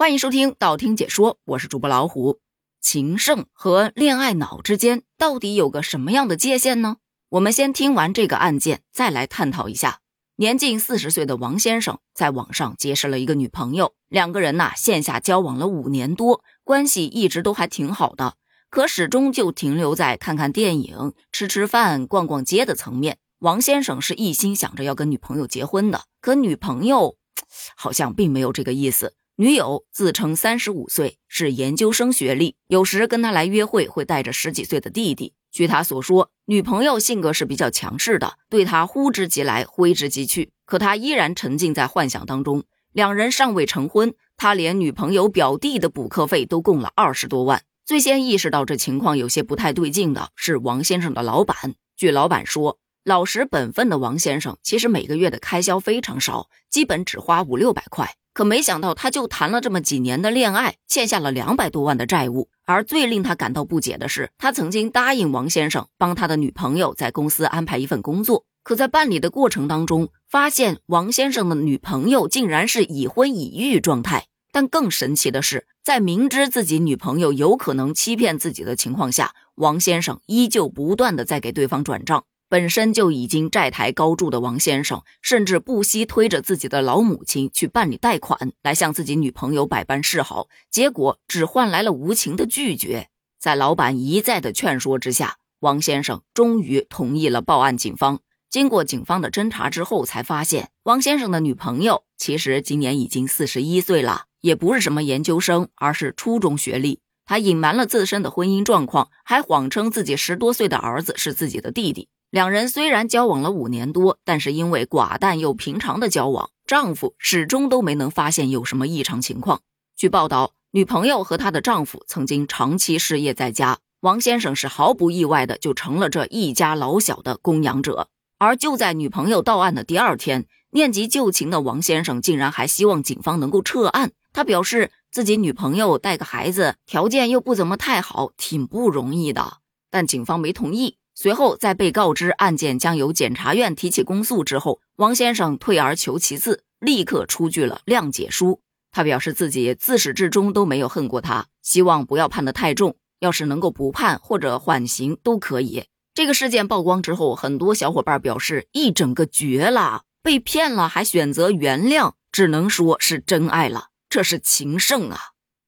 欢迎收听道听解说，我是主播老虎。情圣和恋爱脑之间到底有个什么样的界限呢？我们先听完这个案件，再来探讨一下。年近四十岁的王先生在网上结识了一个女朋友，两个人呐线下交往了五年多，关系一直都还挺好的，可始终就停留在看看电影、吃吃饭、逛逛街的层面。王先生是一心想着要跟女朋友结婚的，可女朋友 好像并没有这个意思。女友自称三十五岁，是研究生学历，有时跟他来约会会带着十几岁的弟弟。据他所说，女朋友性格是比较强势的，对他呼之即来，挥之即去。可他依然沉浸在幻想当中。两人尚未成婚，他连女朋友表弟的补课费都供了二十多万。最先意识到这情况有些不太对劲的是王先生的老板。据老板说，老实本分的王先生其实每个月的开销非常少，基本只花五六百块。可没想到，他就谈了这么几年的恋爱，欠下了两百多万的债务。而最令他感到不解的是，他曾经答应王先生帮他的女朋友在公司安排一份工作，可在办理的过程当中，发现王先生的女朋友竟然是已婚已育状态。但更神奇的是，在明知自己女朋友有可能欺骗自己的情况下，王先生依旧不断的在给对方转账。本身就已经债台高筑的王先生，甚至不惜推着自己的老母亲去办理贷款，来向自己女朋友百般示好，结果只换来了无情的拒绝。在老板一再的劝说之下，王先生终于同意了报案。警方经过警方的侦查之后，才发现王先生的女朋友其实今年已经四十一岁了，也不是什么研究生，而是初中学历。他隐瞒了自身的婚姻状况，还谎称自己十多岁的儿子是自己的弟弟。两人虽然交往了五年多，但是因为寡淡又平常的交往，丈夫始终都没能发现有什么异常情况。据报道，女朋友和她的丈夫曾经长期失业在家，王先生是毫不意外的就成了这一家老小的供养者。而就在女朋友到案的第二天，念及旧情的王先生竟然还希望警方能够撤案。他表示自己女朋友带个孩子，条件又不怎么太好，挺不容易的，但警方没同意。随后，在被告知案件将由检察院提起公诉之后，王先生退而求其次，立刻出具了谅解书。他表示自己自始至终都没有恨过他，希望不要判得太重，要是能够不判或者缓刑都可以。这个事件曝光之后，很多小伙伴表示一整个绝了，被骗了还选择原谅，只能说是真爱了，这是情圣啊！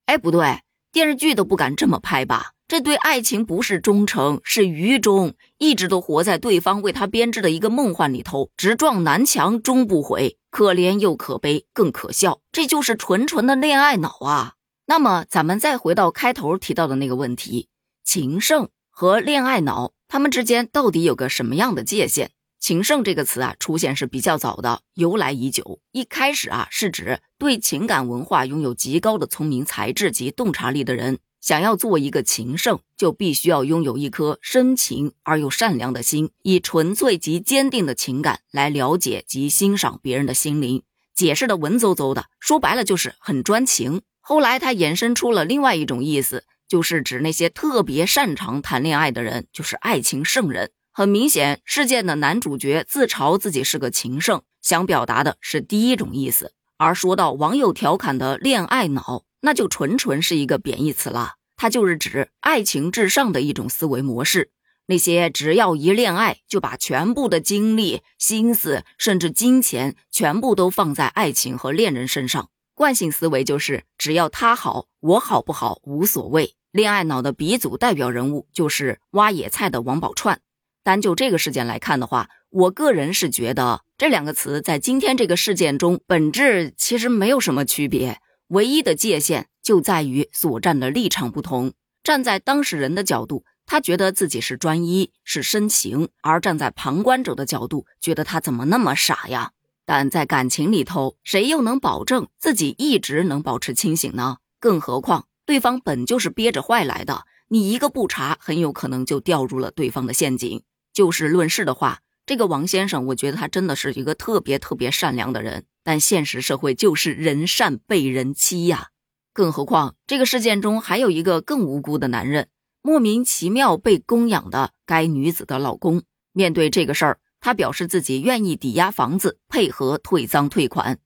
哎，不对，电视剧都不敢这么拍吧？这对爱情不是忠诚，是愚忠，一直都活在对方为他编织的一个梦幻里头，直撞南墙终不悔，可怜又可悲，更可笑。这就是纯纯的恋爱脑啊！那么，咱们再回到开头提到的那个问题：情圣和恋爱脑，他们之间到底有个什么样的界限？情圣这个词啊，出现是比较早的，由来已久。一开始啊，是指对情感文化拥有极高的聪明才智及洞察力的人。想要做一个情圣，就必须要拥有一颗深情而又善良的心，以纯粹及坚定的情感来了解及欣赏别人的心灵。解释的文绉绉的，说白了就是很专情。后来他衍生出了另外一种意思，就是指那些特别擅长谈恋爱的人，就是爱情圣人。很明显，事件的男主角自嘲自己是个情圣，想表达的是第一种意思。而说到网友调侃的恋爱脑。那就纯纯是一个贬义词了，它就是指爱情至上的一种思维模式。那些只要一恋爱就把全部的精力、心思，甚至金钱全部都放在爱情和恋人身上，惯性思维就是只要他好，我好不好无所谓。恋爱脑的鼻祖代表人物就是挖野菜的王宝钏。单就这个事件来看的话，我个人是觉得这两个词在今天这个事件中本质其实没有什么区别。唯一的界限就在于所站的立场不同。站在当事人的角度，他觉得自己是专一，是深情；而站在旁观者的角度，觉得他怎么那么傻呀？但在感情里头，谁又能保证自己一直能保持清醒呢？更何况对方本就是憋着坏来的，你一个不查，很有可能就掉入了对方的陷阱。就事论事的话，这个王先生，我觉得他真的是一个特别特别善良的人。但现实社会就是人善被人欺呀，更何况这个事件中还有一个更无辜的男人，莫名其妙被供养的该女子的老公。面对这个事儿，他表示自己愿意抵押房子，配合退赃退款。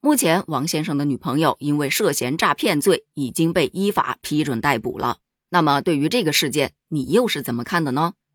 目前，王先生的女朋友因为涉嫌诈骗罪已经被依法批准逮捕了。那么，对于这个事件，你又是怎么看的呢？